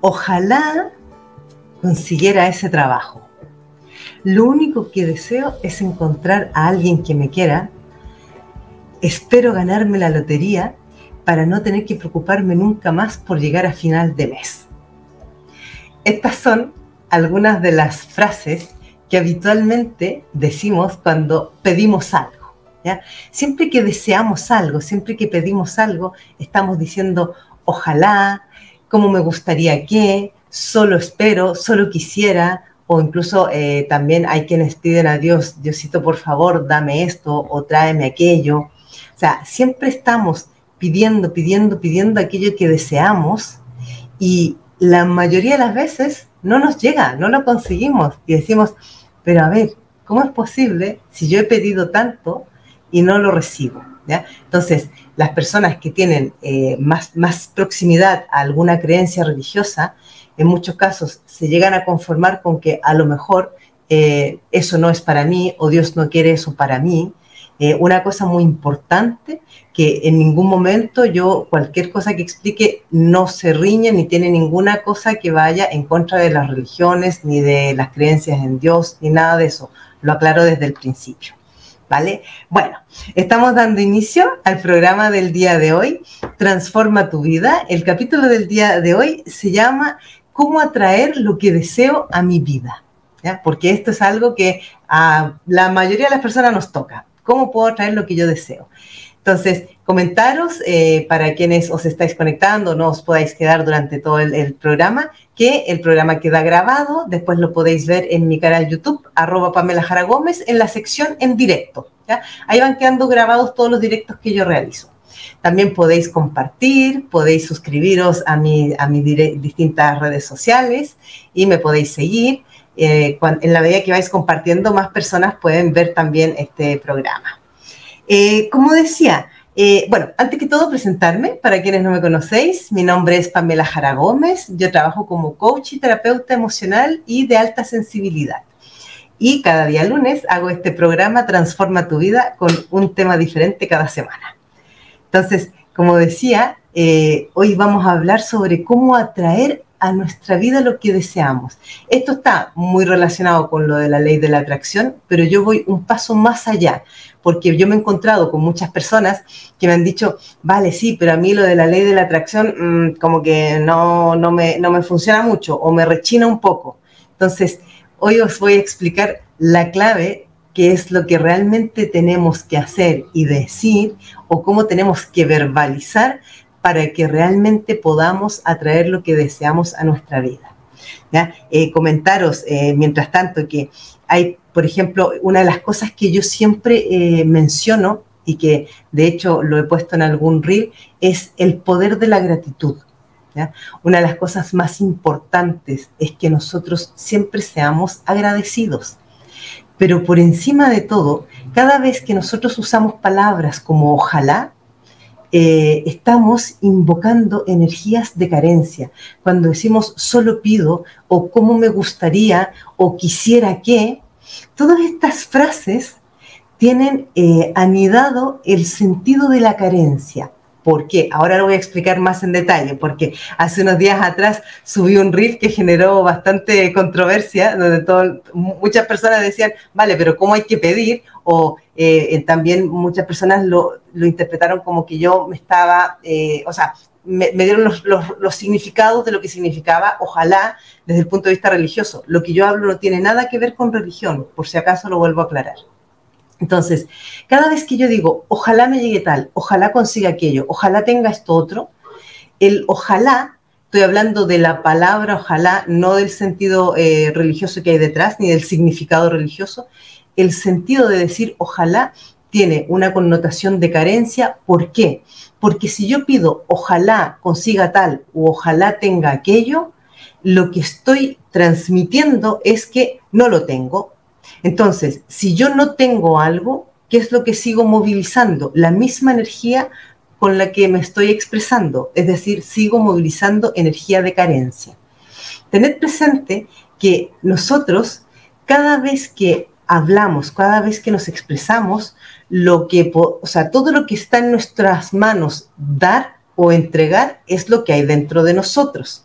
ojalá consiguiera ese trabajo. Lo único que deseo es encontrar a alguien que me quiera. Espero ganarme la lotería para no tener que preocuparme nunca más por llegar a final de mes. Estas son algunas de las frases que habitualmente decimos cuando pedimos algo. Siempre que deseamos algo, siempre que pedimos algo, estamos diciendo ojalá, como me gustaría que, solo espero, solo quisiera, o incluso eh, también hay quienes piden a Dios, Diosito, por favor, dame esto o tráeme aquello. O sea, siempre estamos pidiendo, pidiendo, pidiendo aquello que deseamos y la mayoría de las veces no nos llega, no lo conseguimos y decimos, pero a ver, ¿cómo es posible si yo he pedido tanto y no lo recibo? Entonces, las personas que tienen eh, más, proximidad a alguna creencia religiosa, en muchos casos se llegan a conformar con que a lo mejor eh, eso no es para mí o Dios no quiere eso para mí. Eh, una cosa muy importante que en ningún momento yo cualquier cosa que explique no se riñe ni tiene ninguna cosa que vaya en contra de las religiones ni de las creencias en Dios ni nada de eso. Lo aclaro desde el principio. ¿Vale? Bueno, estamos dando inicio al programa del día de hoy, Transforma tu vida. El capítulo del día de hoy se llama cómo atraer lo que deseo a mi vida. Porque esto es algo que a la mayoría de las personas nos toca. ¿Cómo puedo atraer lo que yo deseo? Entonces, comentaros eh, para quienes os estáis conectando, no os podáis quedar durante todo el, programa, que el programa queda grabado, después lo podéis ver en mi canal YouTube, arroba Pamela Jara Gómez, en la sección en directo. Ahí van quedando grabados todos los directos que yo realizo. También podéis compartir, podéis suscribiros a mis distintas redes sociales y me podéis seguir. Eh, en la medida que vais compartiendo, más personas pueden ver también este programa. Eh, como decía, eh, bueno, antes que todo presentarme, para quienes no me conocéis, mi nombre es Pamela Jara Gómez, yo trabajo como coach y terapeuta emocional y de alta sensibilidad. Y cada día lunes hago este programa Transforma tu vida con un tema diferente cada semana. Entonces, como decía, eh, hoy vamos a hablar sobre cómo atraer a nuestra vida lo que deseamos. Esto está muy relacionado con lo de la ley de la atracción, pero yo voy un paso más allá, porque yo me he encontrado con muchas personas que me han dicho, vale, sí, pero a mí lo de la ley de la atracción mm, como que no, no, me, no me funciona mucho o me rechina un poco. Entonces, hoy os voy a explicar la clave qué es lo que realmente tenemos que hacer y decir o cómo tenemos que verbalizar para que realmente podamos atraer lo que deseamos a nuestra vida. Eh, comentaros, eh, mientras tanto, que hay, por ejemplo, una de las cosas que yo siempre eh, menciono y que de hecho lo he puesto en algún reel, es el poder de la gratitud. Una de las cosas más importantes es que nosotros siempre seamos agradecidos. Pero por encima de todo, cada vez que nosotros usamos palabras como ojalá, eh, estamos invocando energías de carencia. Cuando decimos solo pido o cómo me gustaría o quisiera que, todas estas frases tienen eh, anidado el sentido de la carencia. ¿Por qué? Ahora lo voy a explicar más en detalle, porque hace unos días atrás subí un reel que generó bastante controversia, donde muchas personas decían, vale, pero ¿cómo hay que pedir? O eh, eh, también muchas personas lo, interpretaron como que yo me estaba, eh, o sea, me, dieron los, los, significados de lo que significaba, ojalá, desde el punto de vista religioso. Lo que yo hablo no tiene nada que ver con religión, por si acaso lo vuelvo a aclarar. Entonces, cada vez que yo digo, ojalá me llegue tal, ojalá consiga aquello, ojalá tenga esto otro, el ojalá, estoy hablando de la palabra ojalá, no del sentido eh, religioso que hay detrás, ni del significado religioso, el sentido de decir ojalá tiene una connotación de carencia. ¿Por qué? Porque si yo pido ojalá consiga tal o ojalá tenga aquello, lo que estoy transmitiendo es que no lo tengo, entonces, si yo no tengo algo, ¿qué es lo que sigo movilizando? La misma energía con la que me estoy expresando, es decir, sigo movilizando energía de carencia. Tened presente que nosotros, cada vez que hablamos, cada vez que nos expresamos, lo que, o sea, todo lo que está en nuestras manos dar o entregar es lo que hay dentro de nosotros.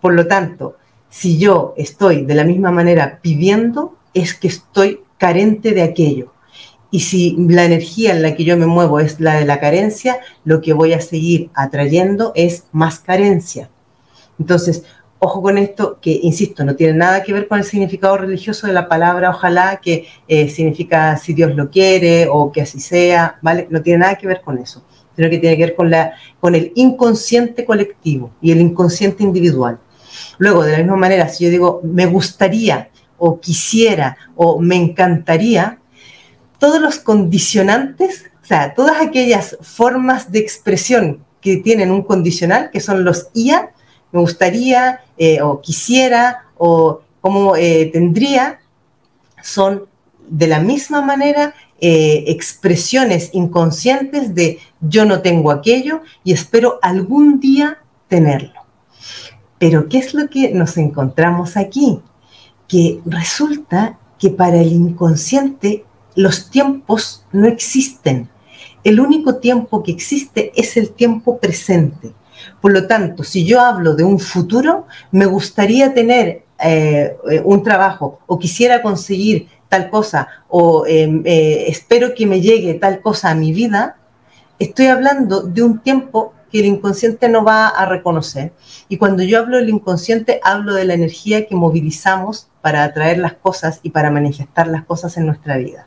Por lo tanto, si yo estoy de la misma manera pidiendo, es que estoy carente de aquello. Y si la energía en la que yo me muevo es la de la carencia, lo que voy a seguir atrayendo es más carencia. Entonces, ojo con esto, que insisto, no tiene nada que ver con el significado religioso de la palabra ojalá, que eh, significa si Dios lo quiere o que así sea, ¿vale? No tiene nada que ver con eso, sino que tiene que ver con, la, con el inconsciente colectivo y el inconsciente individual. Luego, de la misma manera, si yo digo me gustaría o quisiera o me encantaría, todos los condicionantes, o sea, todas aquellas formas de expresión que tienen un condicional, que son los IA, me gustaría eh, o quisiera o como eh, tendría, son de la misma manera eh, expresiones inconscientes de yo no tengo aquello y espero algún día tenerlo. Pero ¿qué es lo que nos encontramos aquí? Que resulta que para el inconsciente los tiempos no existen. El único tiempo que existe es el tiempo presente. Por lo tanto, si yo hablo de un futuro, me gustaría tener eh, un trabajo o quisiera conseguir tal cosa o em, eh, espero que me llegue tal cosa a mi vida, estoy hablando de un tiempo que el inconsciente no va a reconocer. Y cuando yo hablo del inconsciente, hablo de la energía que movilizamos para atraer las cosas y para manifestar las cosas en nuestra vida.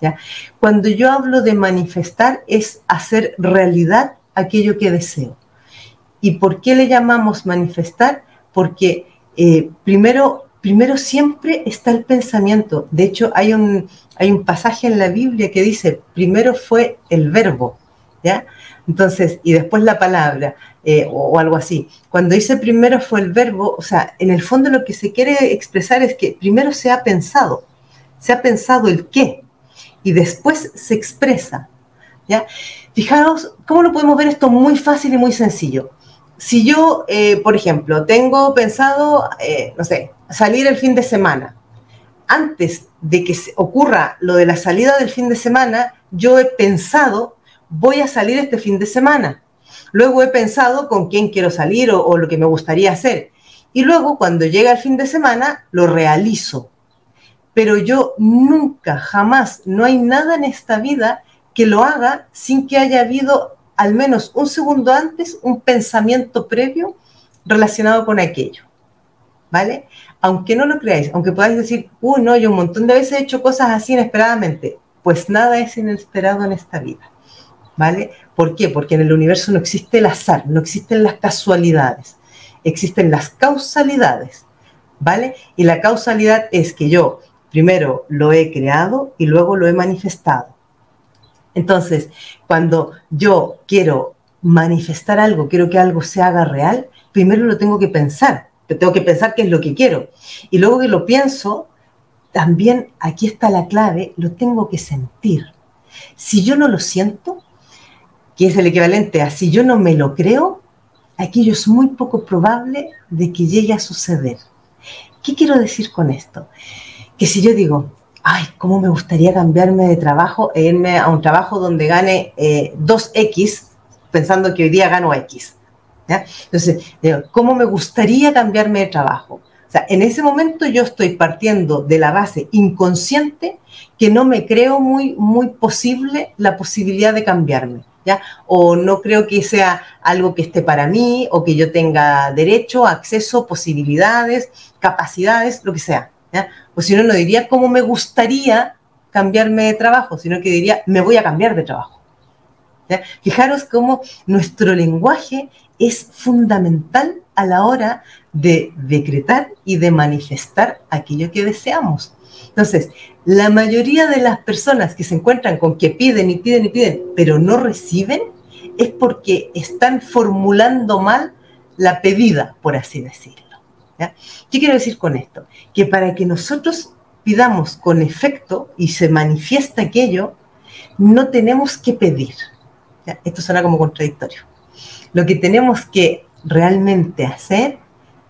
¿ya? Cuando yo hablo de manifestar es hacer realidad aquello que deseo. ¿Y por qué le llamamos manifestar? Porque eh, primero, primero siempre está el pensamiento. De hecho, hay un, hay un pasaje en la Biblia que dice, primero fue el verbo, ¿ya? Entonces, y después la palabra, eh, o, algo así. Cuando dice primero fue el verbo, o sea, en el fondo lo que se quiere expresar es que primero se ha pensado, se ha pensado el qué, y después se expresa. ¿ya? Fijaos cómo lo podemos ver esto muy fácil y muy sencillo si yo, eh, por ejemplo, tengo pensado, eh, no sé, salir el fin de semana, antes de que ocurra lo de la salida del fin de semana, yo he pensado, voy a salir este fin de semana. Luego he pensado con quién quiero salir o, lo que me gustaría hacer. Y luego, cuando llega el fin de semana, lo realizo. Pero yo nunca, jamás, no hay nada en esta vida que lo haga sin que haya habido al menos un segundo antes un pensamiento previo relacionado con aquello. ¿Vale? Aunque no lo creáis, aunque podáis decir, uy, no, yo un montón de veces he hecho cosas así inesperadamente, pues nada es inesperado en esta vida. ¿Vale? ¿Por qué? Porque en el universo no existe el azar, no existen las casualidades, existen las causalidades. ¿Vale? Y la causalidad es que yo primero lo he creado y luego lo he manifestado. Entonces, cuando yo quiero manifestar algo, quiero que algo se haga real, primero lo tengo que pensar, tengo que pensar qué es lo que quiero. Y luego que lo pienso, también aquí está la clave, lo tengo que sentir. Si yo no lo siento, que es el equivalente a si yo no me lo creo, aquello es muy poco probable de que llegue a suceder. ¿Qué quiero decir con esto? Que si yo digo, ay, ¿cómo me gustaría cambiarme de trabajo e irme a un trabajo donde gane 2X, eh, pensando que hoy día gano X? Entonces, ¿cómo me gustaría cambiarme de trabajo? O sea, en ese momento yo estoy partiendo de la base inconsciente que no me creo muy, muy posible la posibilidad de cambiarme. O no creo que sea algo que esté para mí o que yo tenga derecho, acceso, posibilidades, capacidades, lo que sea. O si no, no diría cómo me gustaría cambiarme de trabajo, sino que diría me voy a cambiar de trabajo. Fijaros cómo nuestro lenguaje es fundamental a la hora de decretar y de manifestar aquello que deseamos. Entonces, la mayoría de las personas que se encuentran con que piden y piden y piden, pero no reciben, es porque están formulando mal la pedida, por así decirlo. ¿Qué quiero decir con esto? Que para que nosotros pidamos con efecto y se manifiesta aquello, no tenemos que pedir. Esto suena como contradictorio. Lo que tenemos que realmente hacer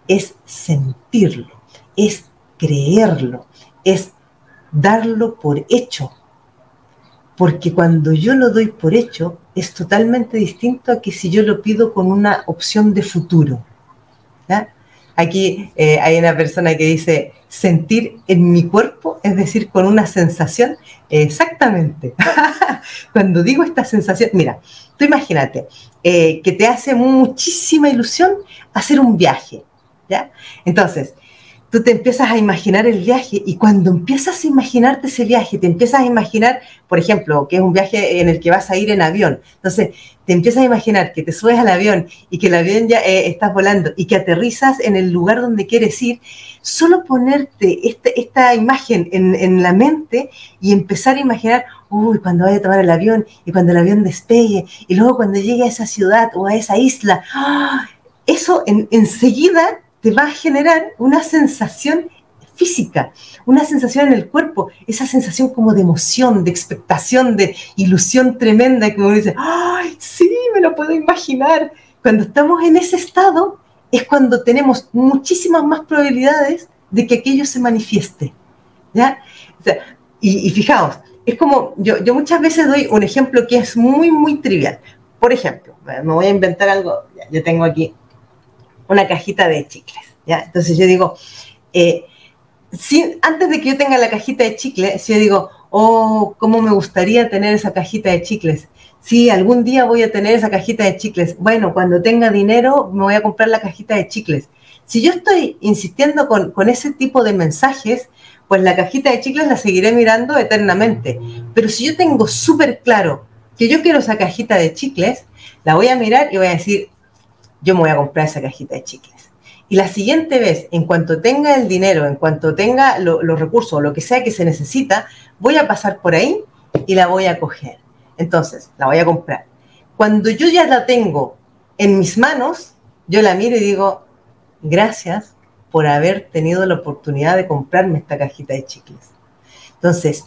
es sentirlo, es creerlo, es darlo por hecho. Porque cuando yo lo doy por hecho, es totalmente distinto a que si yo lo pido con una opción de futuro. Aquí eh, hay una persona que dice sentir en mi cuerpo, es decir, con una sensación. Exactamente. Cuando digo esta sensación, mira, tú imagínate eh, que te hace muchísima ilusión hacer un viaje, ¿ya? Entonces, tú te empiezas a imaginar el viaje y cuando empiezas a imaginarte ese viaje, te empiezas a imaginar, por ejemplo, que es un viaje en el que vas a ir en avión. Entonces, te empiezas a imaginar que te subes al avión y que el avión ya eh, estás volando y que aterrizas en el lugar donde quieres ir, solo ponerte este, esta imagen en, la mente y empezar a imaginar, uy, cuando vaya a tomar el avión y cuando el avión despegue y luego cuando llegue a esa ciudad o a esa isla, ¡ah! eso enseguida te va a generar una sensación física, una sensación en el cuerpo, esa sensación como de emoción, de expectación, de ilusión tremenda, que uno dice, ¡ay, sí, me lo puedo imaginar! Cuando estamos en ese estado es cuando tenemos muchísimas más probabilidades de que aquello se manifieste. ¿ya? y, fijaos, es como, yo, yo muchas veces doy un ejemplo que es muy, muy trivial. Por ejemplo, me voy a inventar algo, yo tengo aquí una cajita de chicles. ¿ya? Entonces yo digo, eh, antes de que yo tenga la cajita de chicles, yo digo, oh, cómo me gustaría tener esa cajita de chicles. Sí, algún día voy a tener esa cajita de chicles. Bueno, cuando tenga dinero me voy a comprar la cajita de chicles. Si yo estoy insistiendo con, con ese tipo de mensajes, pues la cajita de chicles la seguiré mirando eternamente. Pero si yo tengo súper claro que yo quiero esa cajita de chicles, la voy a mirar y voy a decir, yo me voy a comprar esa cajita de chicles. Y la siguiente vez, en cuanto tenga el dinero, en cuanto tenga los recursos, lo que sea que se necesita, voy a pasar por ahí y la voy a coger. Entonces, la voy a comprar. Cuando yo ya la tengo en mis manos, yo la miro y digo, gracias por haber tenido la oportunidad de comprarme esta cajita de chicles. Entonces,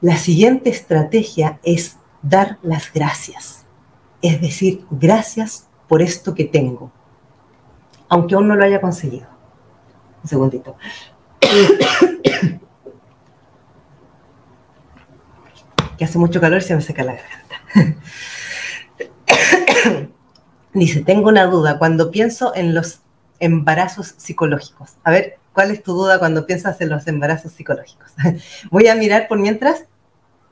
la siguiente estrategia es dar las gracias. Es decir, gracias por esto que tengo, aunque aún no lo haya conseguido. Un segundito. que hace mucho calor y se me seca la garganta. Dice, tengo una duda cuando pienso en los embarazos psicológicos. A ver, ¿cuál es tu duda cuando piensas en los embarazos psicológicos? Voy a mirar por mientras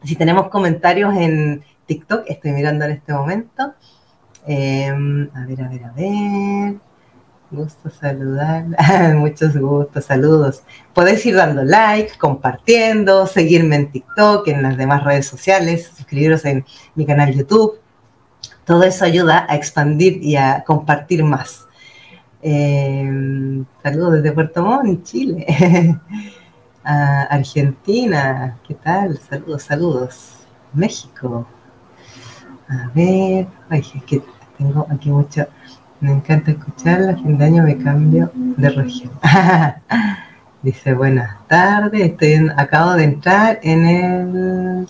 si tenemos comentarios en TikTok. Estoy mirando en este momento. Em, a ver, a ver, a ver. Gusto saludar. Muchos gustos, saludos. Podéis ir dando like, compartiendo, seguirme en TikTok, en las demás redes sociales, suscribiros en mi canal YouTube. Todo eso ayuda a expandir y a compartir más. Em, saludos desde Puerto Montt, Chile. Argentina, ¿qué tal? Saludos, saludos. México. A ver, ay, es que tengo aquí mucho. Me encanta escucharla. A fin de año me cambio de región. Dice, buenas tardes. Estoy acabo de entrar en el.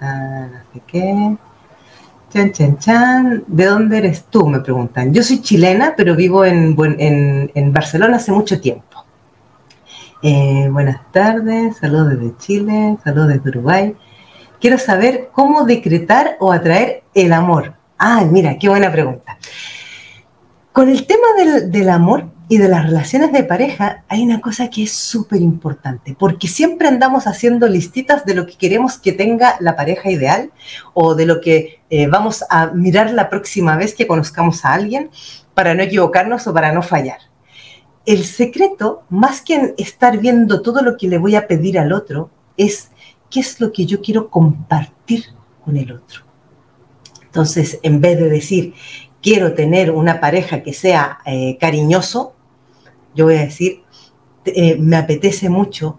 Ah, no sé qué. Chan, chan, chan. ¿De dónde eres tú? Me preguntan. Yo soy chilena, pero vivo en, en, Barcelona hace mucho tiempo. Eh, buenas tardes. Saludos desde Chile. Saludos desde Uruguay. Quiero saber cómo decretar o atraer el amor. Ah, mira, qué buena pregunta. Con el tema del, amor y de las relaciones de pareja hay una cosa que es súper importante, porque siempre andamos haciendo listitas de lo que queremos que tenga la pareja ideal o de lo que eh, vamos a mirar la próxima vez que conozcamos a alguien para no equivocarnos o para no fallar. El secreto, más que estar viendo todo lo que le voy a pedir al otro, es qué es lo que yo quiero compartir con el otro. Entonces, en vez de decir, quiero tener una pareja que sea eh, cariñoso, yo voy a decir, eh, me apetece mucho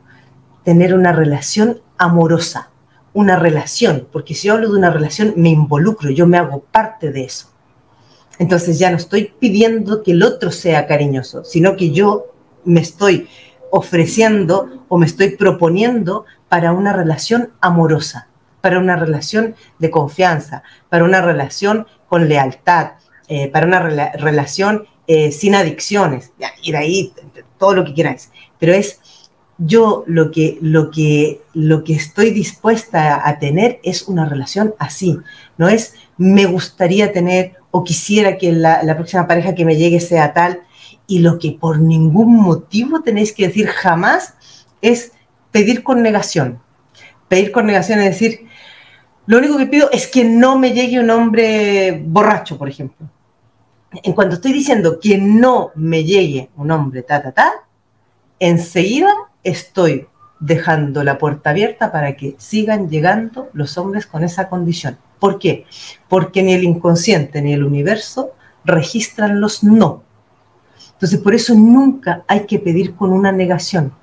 tener una relación amorosa, una relación, porque si yo hablo de una relación, me involucro, yo me hago parte de eso. Entonces ya no estoy pidiendo que el otro sea cariñoso, sino que yo me estoy ofreciendo o me estoy proponiendo para una relación amorosa para una relación de confianza, para una relación con lealtad, eh, para una relación eh, sin adicciones, y de ahí todo lo que queráis. Pero es yo lo que, lo que, lo que estoy dispuesta a, tener es una relación así, no es me gustaría tener o quisiera que la, la próxima pareja que me llegue sea tal, Y lo que por ningún motivo tenéis que decir jamás es pedir con negación. Pedir con negación es decir, lo único que pido es que no me llegue un hombre borracho, por ejemplo. En cuanto estoy diciendo que no me llegue un hombre ta, ta, enseguida estoy dejando la puerta abierta para que sigan llegando los hombres con esa condición. ¿Por qué? Porque ni el inconsciente ni el universo registran los no. Entonces, por eso nunca hay que pedir con una negación,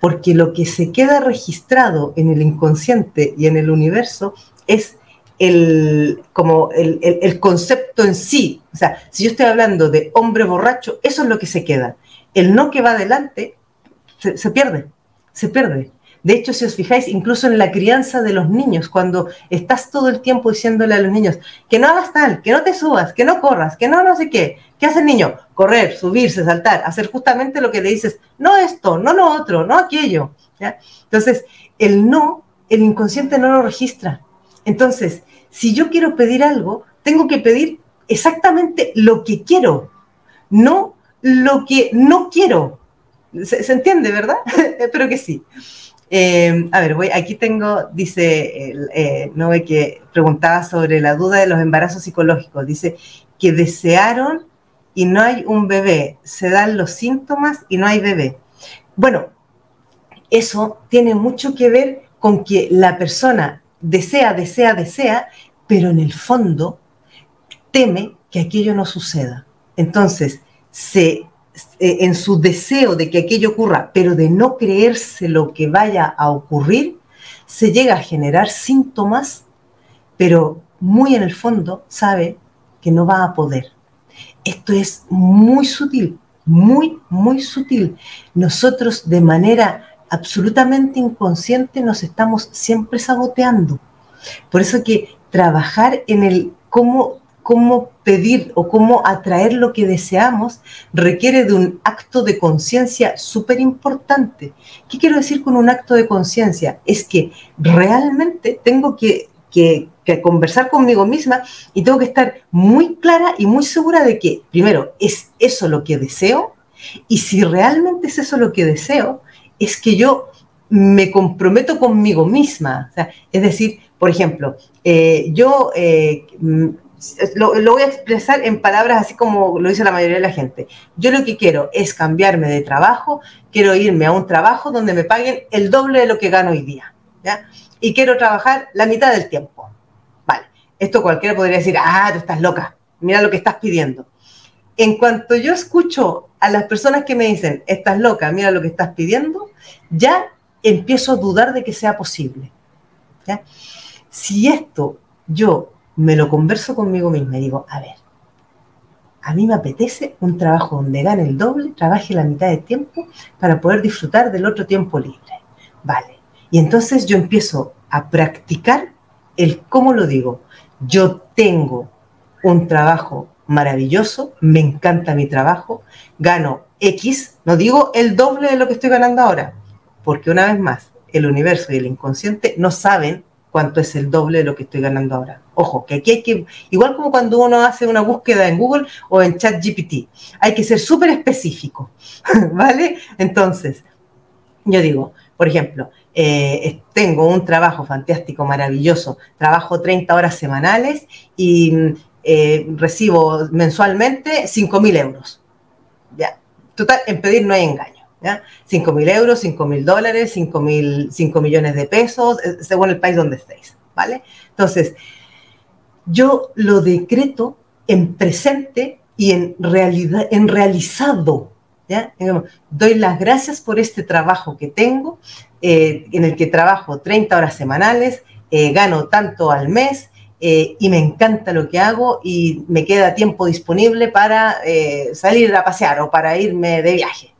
porque lo que se queda registrado en el inconsciente y en el universo es el, como el, concepto en sí. O sea, si yo estoy hablando de hombre borracho, eso es lo que se queda. El no que va adelante se pierde, se pierde. De hecho, si os fijáis, incluso en la crianza de los niños, cuando estás todo el tiempo diciéndole a los niños que no hagas tal, que no te subas, que no corras, que no no sé qué, ¿qué hace el niño? Correr, subirse, saltar, hacer justamente lo que le dices, no esto, no lo otro, no aquello. Entonces, el no, el inconsciente no lo registra. Entonces, si yo quiero pedir algo, tengo que pedir exactamente lo que quiero, no lo que no quiero. ¿Se, entiende, verdad? Espero que sí. Eh, a ver, voy, aquí tengo, dice, eh, no que preguntaba sobre la duda de los embarazos psicológicos. Dice que desearon y no hay un bebé, se dan los síntomas y no hay bebé. Bueno, eso tiene mucho que ver con que la persona desea, desea, desea, pero en el fondo teme que aquello no suceda. Entonces, se eh, en su deseo de que aquello ocurra, pero de no creerse lo que vaya a ocurrir, se llega a generar síntomas, pero muy en el fondo sabe que no va a poder. Esto es muy sutil, muy, muy sutil. Nosotros de manera absolutamente inconsciente nos estamos siempre saboteando. Por eso que trabajar en el cómo cómo pedir o cómo atraer lo que deseamos requiere de un acto de conciencia súper importante. ¿Qué quiero decir con un acto de conciencia? Es que realmente tengo que, conversar conmigo misma y tengo que estar muy clara y muy segura de que, primero, es eso lo que deseo y si realmente es eso lo que deseo, es que yo me comprometo conmigo misma. es decir, por ejemplo, eh, yo eh, lo, voy a expresar en palabras así como lo dice la mayoría de la gente. Yo lo que quiero es cambiarme de trabajo, quiero irme a un trabajo donde me paguen el doble de lo que gano hoy día, ¿ya? Y quiero trabajar la mitad del tiempo. Vale, esto cualquiera podría decir, ah, tú estás loca, mira lo que estás pidiendo. En cuanto yo escucho a las personas que me dicen, estás loca, mira lo que estás pidiendo, ya empiezo a dudar de que sea posible. ¿ya? Si esto yo me lo converso conmigo misma y digo, a ver, a mí me apetece un trabajo donde gane el doble, trabaje la mitad de tiempo para poder disfrutar del otro tiempo libre. Vale. Y entonces yo empiezo a practicar el cómo lo digo. Yo tengo un trabajo maravilloso, me encanta mi trabajo, gano X, no digo el doble de lo que estoy ganando ahora, porque una vez más, el universo y el inconsciente no saben cuánto es el doble de lo que estoy ganando ahora. Ojo, que aquí hay que, igual como cuando uno hace una búsqueda en Google o en ChatGPT, hay que ser súper específico, ¿vale? Entonces, yo digo, por ejemplo, eh, tengo un trabajo fantástico, maravilloso, trabajo 30 horas semanales y eh, recibo mensualmente 5 mil euros. Ya, total, en pedir no hay engaño. ¿ya? 5 mil euros, 5 mil dólares, 5, mil, 5 millones de pesos, eh, según el país donde estéis, ¿vale? Entonces, yo lo decreto en presente y en realidad, en realizado, ¿ya? Doy las gracias por este trabajo que tengo, eh, en el que trabajo 30 horas semanales, eh, gano tanto al mes, y me encanta lo que hago y me queda tiempo disponible para salir a pasear o para irme de viaje.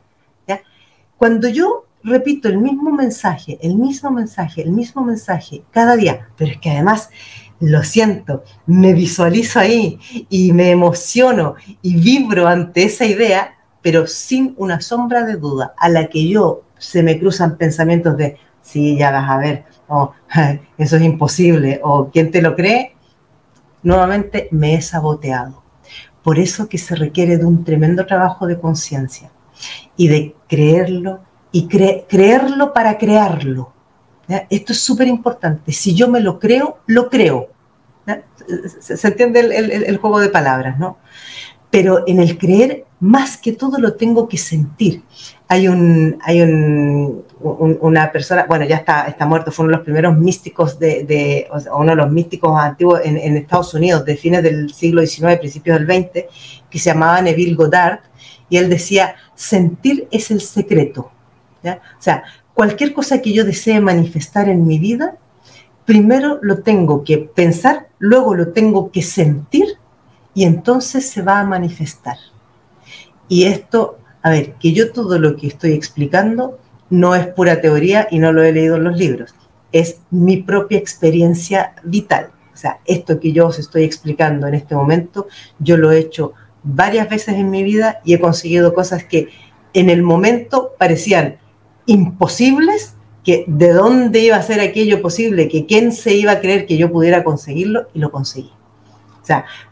Cuando yo repito el mismo mensaje, el mismo mensaje, el mismo mensaje cada día, pero es que además lo siento, me visualizo ahí y me emociono y vibro ante esa idea, pero sin una sombra de duda, a la que yo se me cruzan pensamientos de, sí, ya vas a ver, o eso es imposible, o ¿quién te lo cree? Nuevamente me he saboteado. por eso que se requiere de un tremendo trabajo de conciencia y de creerlo y creerlo para crearlo. Esto es súper importante. Si yo me lo creo, lo creo. Se, entiende el, juego de palabras, ¿no? Pero en el creer, más que todo lo tengo que sentir. Hay, un, una persona, bueno, ya está, está muerto, fue uno de los primeros místicos de, uno de los místicos antiguos en, en, Estados Unidos, de fines del siglo XIX, principios del XX, que se llamaba Neville Goddard, y él decía, sentir es el secreto. ¿ya? O sea, cualquier cosa que yo desee manifestar en mi vida, primero lo tengo que pensar, luego lo tengo que sentir y entonces se va a manifestar. Y esto, a ver, que yo todo lo que estoy explicando no es pura teoría y no lo he leído en los libros, es mi propia experiencia vital. O sea, esto que yo os estoy explicando en este momento, yo lo he hecho varias veces en mi vida y he conseguido cosas que en el momento parecían imposibles, que de dónde iba a ser aquello posible, que quién se iba a creer que yo pudiera conseguirlo y lo conseguí.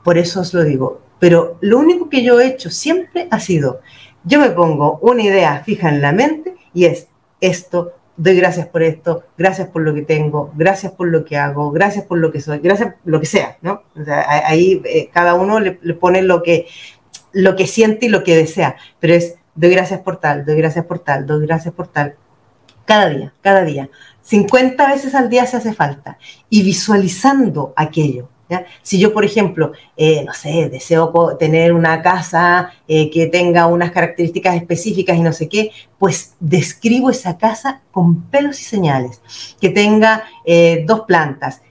Por eso os lo digo. Pero lo único que yo he hecho siempre ha sido, yo me pongo una idea fija en la mente y es esto, doy gracias por esto, gracias por lo que tengo, gracias por lo que hago, gracias por lo que soy, gracias por lo que sea, ¿no? O sea, ahí eh, cada uno le, le, pone lo que, lo que siente y lo que desea, pero es doy gracias por tal, doy gracias por tal, doy gracias por tal. Cada día, cada día. 50 veces al día se hace falta. Y visualizando aquello. ¿Ya? Si yo, por ejemplo, eh, no sé, deseo tener una casa eh, que tenga unas características específicas y no sé qué, pues describo esa casa con pelos y señales. Que tenga eh, dos plantas,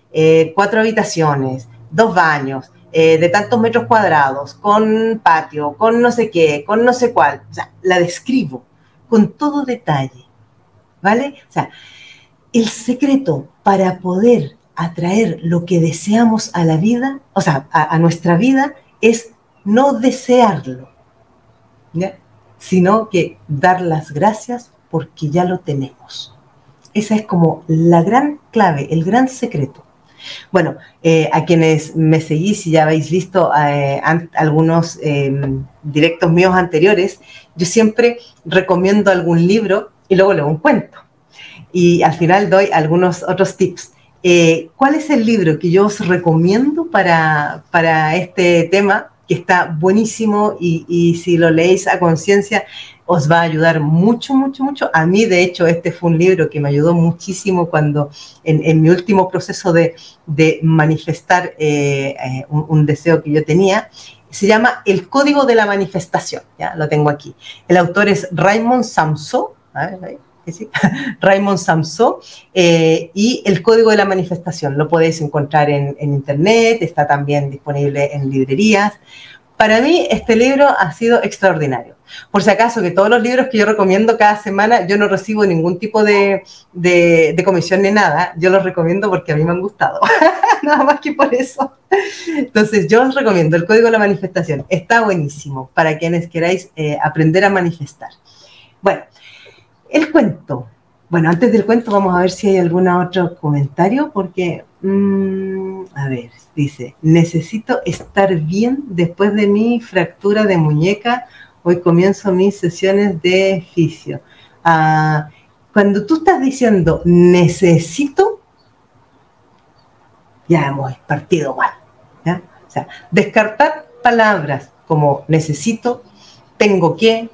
cuatro habitaciones, dos baños, de tantos metros cuadrados, con patio, con no sé qué, con no sé cuál. O sea, la describo con todo detalle. ¿Vale? O sea, el secreto para poder atraer lo que deseamos a la vida, o sea, a, nuestra vida, es no desearlo, sino que dar las gracias porque ya lo tenemos. Esa es como la gran clave, el gran secreto. Bueno, eh, a quienes me seguís y ya habéis visto eh, algunos em, directos míos anteriores, yo siempre recomiendo algún libro y luego leo un cuento. Y al final doy algunos otros tips. Eh, ¿Cuál es el libro que yo os recomiendo para, para este tema? Que está buenísimo y, si lo leéis a conciencia os va a ayudar mucho, mucho, mucho. A mí, de hecho, este fue un libro que me ayudó muchísimo cuando en, mi último proceso de, manifestar eh, eh, un, deseo que yo tenía. Se llama El Código de la Manifestación, ya lo tengo aquí. El autor es Raymond Samso, Raymond Samso, eh, y El Código de la Manifestación. Lo podéis encontrar en, en internet, está también disponible en librerías. Para mí, este libro ha sido extraordinario por si acaso, que todos los libros que yo recomiendo cada semana, yo no recibo ningún tipo de, comisión ni nada. Yo los recomiendo porque a mí me han gustado. nada más que por eso. Entonces, yo os recomiendo el Código de la Manifestación. Está buenísimo para quienes queráis eh, aprender a manifestar. Bueno, el cuento. Bueno, antes del cuento vamos a ver si hay algún otro comentario porque, mm, a ver, dice, necesito estar bien después de mi fractura de muñeca hoy comienzo mis sesiones de fisio. Ah, cuando tú estás diciendo necesito, ya hemos partido mal. O sea, descartar palabras como necesito, tengo que,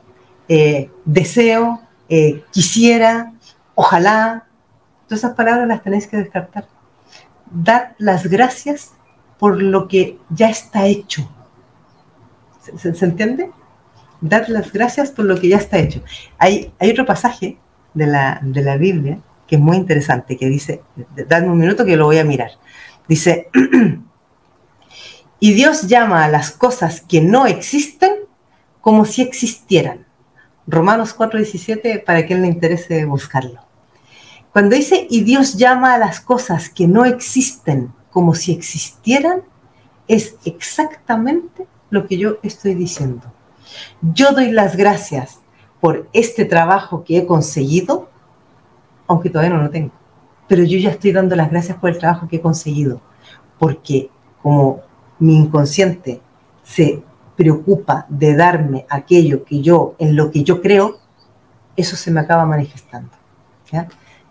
eh, deseo, eh, quisiera, ojalá, todas esas palabras las tenéis que descartar. Dar las gracias por lo que ya está hecho. se entiende? dar las gracias por lo que ya está hecho. Hay, hay otro pasaje de la, de la Biblia que es muy interesante, que dice, dadme un minuto que lo voy a mirar. Dice, y Dios llama a las cosas que no existen como si existieran. Romanos 4:17, para quien le interese buscarlo. Cuando dice, y Dios llama a las cosas que no existen como si existieran, es exactamente lo que yo estoy diciendo. Yo doy las gracias por este trabajo que he conseguido, aunque todavía no lo tengo. Pero yo ya estoy dando las gracias por el trabajo que he conseguido, porque como mi inconsciente se preocupa de darme aquello que yo, en lo que yo creo, eso se me acaba manifestando.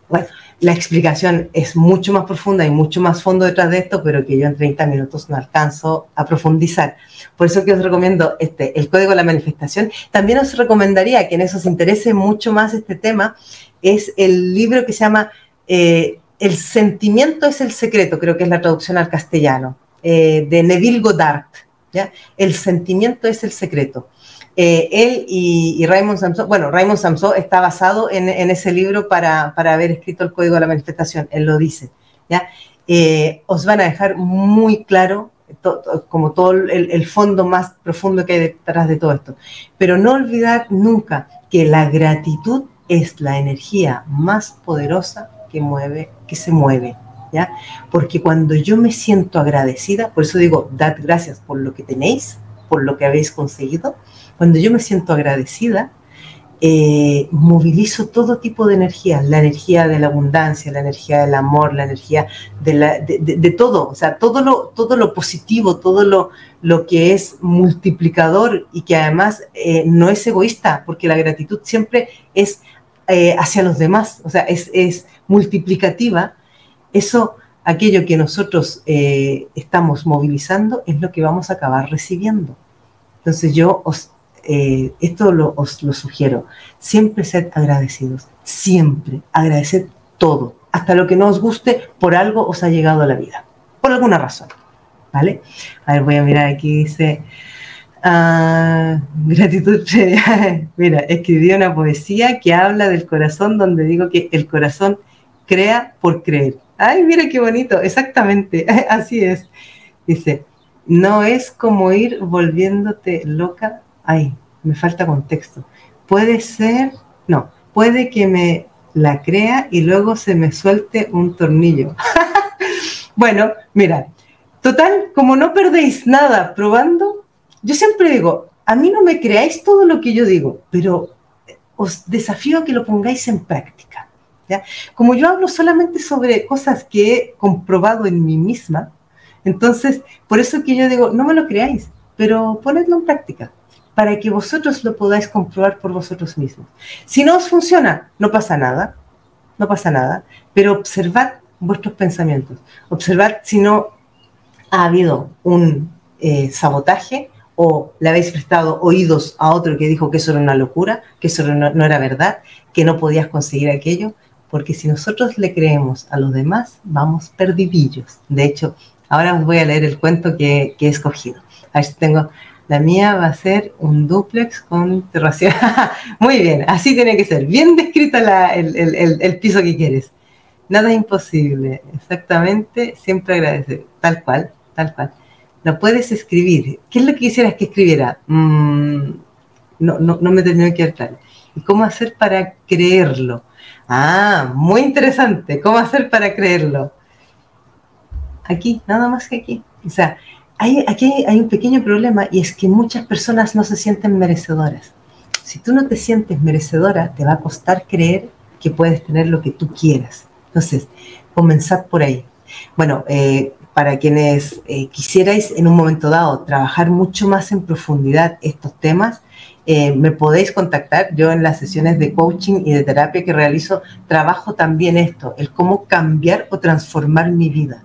Bueno, la explicación es mucho más profunda y mucho más fondo detrás de esto, pero que yo en 30 minutos no alcanzo a profundizar. Por eso que os recomiendo este, el código de la manifestación. También os recomendaría que en eso os interese mucho más este tema, es el libro que se llama eh, El sentimiento es el secreto, creo que es la traducción al castellano, eh, de Neville Goddard. El sentimiento es el secreto. Eh, él y, Raymond Samson, bueno, Raymond Samson está basado en, ese libro para, haber escrito el Código de la Manifestación, él lo dice, ¿ya? Eh, os van a dejar muy claro como todo el, fondo más profundo que hay detrás de todo esto. Pero no olvidar nunca que la gratitud es la energía más poderosa que mueve, que se mueve, ¿ya? Porque cuando yo me siento agradecida, por eso digo, dad gracias por lo que tenéis, por lo que habéis conseguido, cuando yo me siento agradecida, eh, movilizo todo tipo de energía, la energía de la abundancia, la energía del amor, la energía de, todo, o sea, todo lo, todo lo positivo, todo lo, lo que es multiplicador y que además eh, no es egoísta, porque la gratitud siempre es eh, hacia los demás, o sea, es, es multiplicativa. Eso, aquello que nosotros estamos movilizando, es lo que vamos a acabar recibiendo. Entonces yo os eh, esto os lo sugiero, siempre sed agradecidos, siempre, agradeced todo, hasta lo que no os guste, por algo os ha llegado a la vida, por alguna razón, ¿vale? A ver, voy a mirar aquí, dice, ah, gratitud mira, escribí una poesía que habla del corazón, donde digo que el corazón crea por creer. Ay, mira qué bonito, exactamente, así es. Dice, no es como ir volviéndote loca ay, me falta contexto. Puede ser, no, puede que me la crea y luego se me suelte un tornillo. bueno, mira, total, como no perdéis nada probando, yo siempre digo, a mí no me creáis todo lo que yo digo, pero os desafío a que lo pongáis en práctica. Como yo hablo solamente sobre cosas que he comprobado en mí misma, entonces, por eso que yo digo, no me lo creáis, pero ponedlo en práctica para que vosotros lo podáis comprobar por vosotros mismos. Si no os funciona, no pasa nada, no pasa nada, pero observad vuestros pensamientos, observad si no ha habido un eh, sabotaje o le habéis prestado oídos a otro que dijo que eso era una locura, que eso no, era verdad, que no podías conseguir aquello, porque si nosotros le creemos a los demás, vamos perdidillos. De hecho, ahora os voy a leer el cuento que, he escogido. A tengo la mía va a ser un duplex con terración. Muy bien, así tiene que ser. Bien descrita el, piso que quieres. Nada es imposible. Exactamente, siempre agradecer. Tal cual, tal cual. Lo puedes escribir. ¿Qué es lo que quisieras que escribiera? Mm, no, no, no me terminó de quedar claro. ¿Y cómo hacer para creerlo? Ah, muy interesante. ¿Cómo hacer para creerlo? Aquí, nada más que aquí. O sea, aquí hay un pequeño problema y es que muchas personas no se sienten merecedoras. Si tú no te sientes merecedora, te va a costar creer que puedes tener lo que tú quieras. Entonces, comenzad por ahí. Bueno, eh, para quienes eh, quisierais en un momento dado trabajar mucho más en profundidad estos temas, eh, me podéis contactar. Yo en las sesiones de coaching y de terapia que realizo trabajo también esto, el cómo cambiar o transformar mi vida.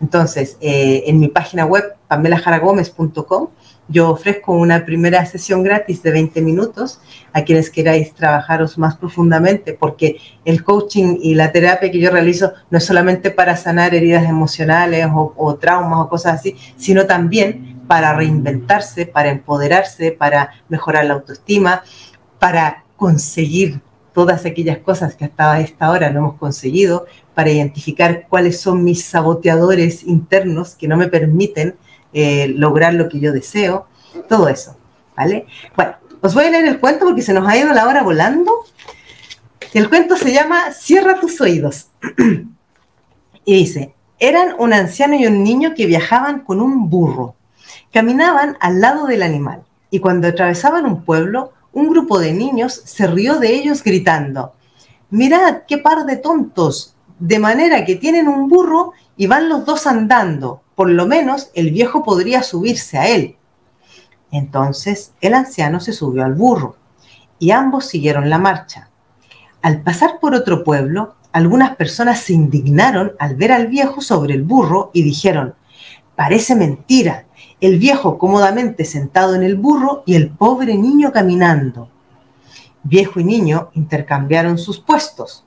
Entonces, eh, en mi página web, pamelajaragomez.com, yo ofrezco una primera sesión gratis de 20 minutos a quienes queráis trabajaros más profundamente, porque el coaching y la terapia que yo realizo no es solamente para sanar heridas emocionales o, o traumas o cosas así, sino también para reinventarse, para empoderarse, para mejorar la autoestima, para conseguir todas aquellas cosas que hasta esta hora no hemos conseguido, para identificar cuáles son mis saboteadores internos que no me permiten eh, lograr lo que yo deseo, todo eso, ¿vale? Bueno, os voy a leer el cuento porque se nos ha ido la hora volando. El cuento se llama Cierra tus oídos. y dice, eran un anciano y un niño que viajaban con un burro. Caminaban al lado del animal y cuando atravesaban un pueblo, un grupo de niños se rió de ellos gritando, mirad qué par de tontos, de manera que tienen un burro y van los dos andando. Por lo menos el viejo podría subirse a él. Entonces el anciano se subió al burro y ambos siguieron la marcha. Al pasar por otro pueblo, algunas personas se indignaron al ver al viejo sobre el burro y dijeron, parece mentira, el viejo cómodamente sentado en el burro y el pobre niño caminando. Viejo y niño intercambiaron sus puestos.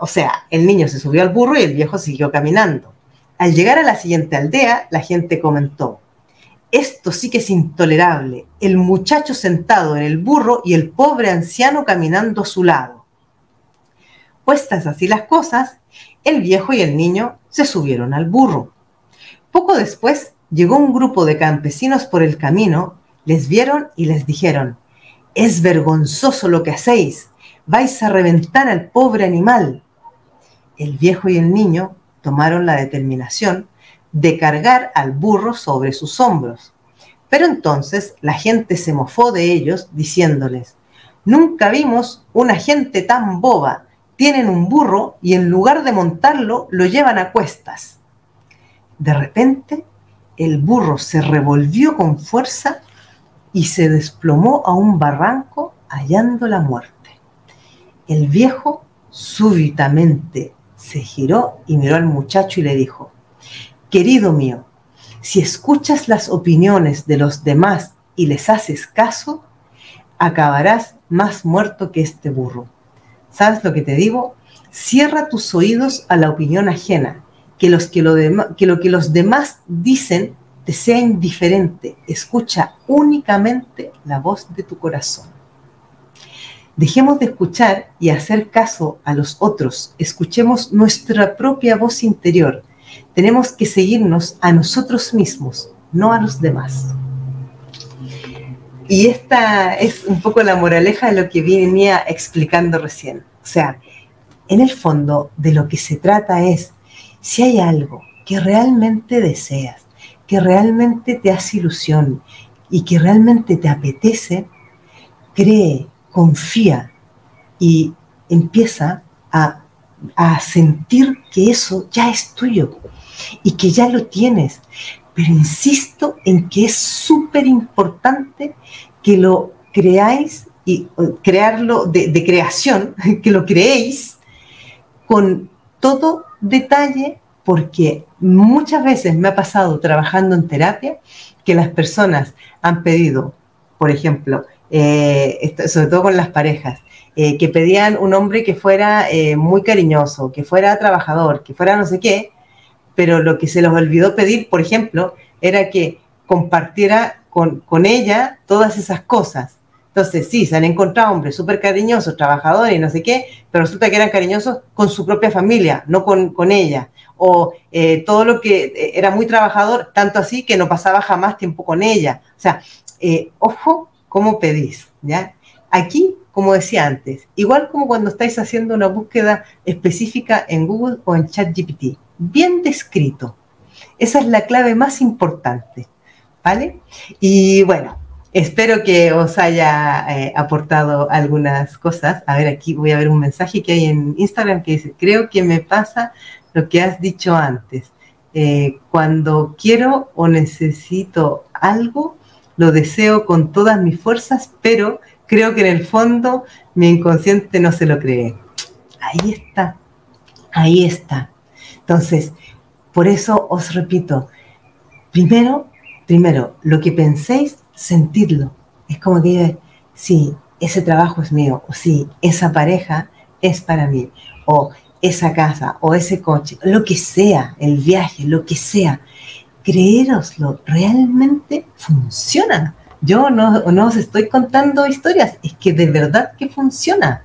O sea, el niño se subió al burro y el viejo siguió caminando. Al llegar a la siguiente aldea, la gente comentó, esto sí que es intolerable, el muchacho sentado en el burro y el pobre anciano caminando a su lado. Puestas así las cosas, el viejo y el niño se subieron al burro. Poco después llegó un grupo de campesinos por el camino, les vieron y les dijeron, es vergonzoso lo que hacéis, vais a reventar al pobre animal. El viejo y el niño tomaron la determinación de cargar al burro sobre sus hombros. Pero entonces la gente se mofó de ellos diciéndoles, nunca vimos una gente tan boba, tienen un burro y en lugar de montarlo lo llevan a cuestas. De repente el burro se revolvió con fuerza y se desplomó a un barranco hallando la muerte. El viejo súbitamente se giró y miró al muchacho y le dijo, Querido mío, si escuchas las opiniones de los demás y les haces caso, acabarás más muerto que este burro. ¿Sabes lo que te digo? Cierra tus oídos a la opinión ajena, que, los que, lo, que lo que los demás dicen te sea indiferente. Escucha únicamente la voz de tu corazón. Dejemos de escuchar y hacer caso a los otros. Escuchemos nuestra propia voz interior tenemos que seguirnos a nosotros mismos, no a los demás. Y esta es un poco la moraleja de lo que venía explicando recién. O sea, en el fondo de lo que se trata es, si hay algo que realmente deseas, que realmente te hace ilusión y que realmente te apetece, cree, confía y empieza a, a sentir que eso ya es tuyo, y que ya lo tienes. Pero insisto en que es súper importante que lo creáis y crearlo de, creación, que lo creéis con todo detalle, porque muchas veces me ha pasado trabajando en terapia que las personas han pedido, por ejemplo, eh, sobre todo con las parejas, eh, que pedían un hombre que fuera eh, muy cariñoso, que fuera trabajador, que fuera no sé qué, pero lo que se les olvidó pedir, por ejemplo, era que compartiera con, ella todas esas cosas. Entonces, sí, se han encontrado hombres súper cariñosos, trabajadores y no sé qué, pero resulta que eran cariñosos con su propia familia, no con, con ella. O eh, todo lo que eh, era muy trabajador, tanto así que no pasaba jamás tiempo con ella. O sea, eh, ojo cómo pedís, ¿ya? Aquí, como decía antes, igual como cuando estáis haciendo una búsqueda específica en Google o en ChatGPT bien descrito. Esa es la clave más importante, ¿vale? Y bueno, espero que os haya eh, aportado algunas cosas. A ver, aquí voy a ver un mensaje que hay en Instagram que dice, creo que me pasa lo que has dicho antes. Eh, cuando quiero o necesito algo, lo deseo con todas mis fuerzas, pero creo que en el fondo mi inconsciente no se lo cree. Ahí está, ahí está. Entonces, por eso os repito, primero, primero, lo que penséis, sentidlo. Es como que, sí, ese trabajo es mío, o sí, esa pareja es para mí, o esa casa, o ese coche, lo que sea, el viaje, lo que sea. Creéroslo, realmente funciona. Yo no, no os estoy contando historias, es que de verdad que funciona.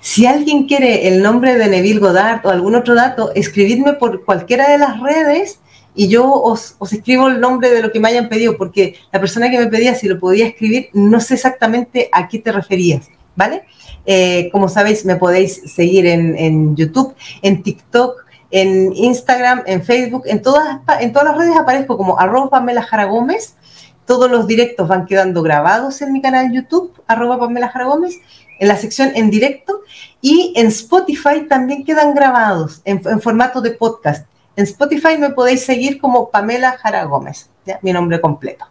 Si alguien quiere el nombre de Neville Goddard o algún otro dato, escribidme por cualquiera de las redes y yo os, escribo el nombre de lo que me hayan pedido, porque la persona que me pedía si lo podía escribir, no sé exactamente a qué te referías, ¿vale? Eh, como sabéis, me podéis seguir en, YouTube, en TikTok, en Instagram, en Facebook, en todas, en todas las redes aparezco como arroba Pamela Jara Gómez. Todos los directos van quedando grabados en mi canal YouTube, arroba Pamela Jara Gómez en la sección en directo y en Spotify también quedan grabados en, formato de podcast. En Spotify me podéis seguir como Pamela Jara Gómez, mi nombre completo.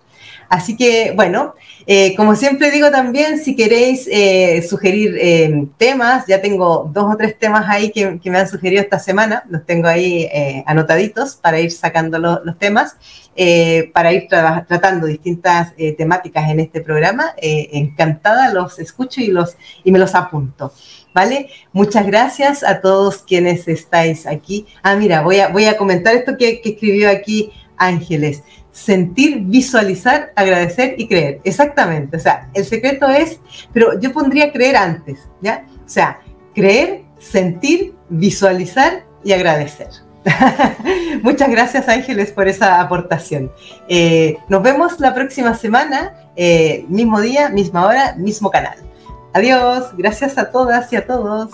Así que, bueno, eh, como siempre digo también, si queréis eh, sugerir eh, temas, ya tengo dos o tres temas ahí que, me han sugerido esta semana, los tengo ahí anotaditos para ir sacando los temas, para ir tratando distintas temáticas en este programa. encantada, los escucho y, los, y me los apunto. ¿Vale? Muchas gracias a todos quienes estáis aquí. Ah, mira, voy a, voy a comentar esto que, que escribió aquí Ángeles sentir, visualizar, agradecer y creer. Exactamente. O sea, el secreto es, pero yo pondría creer antes, ¿ya? O sea, creer, sentir, visualizar y agradecer. Muchas gracias Ángeles por esa aportación. Eh, nos vemos la próxima semana, eh, mismo día, misma hora, mismo canal. Adiós, gracias a todas y a todos.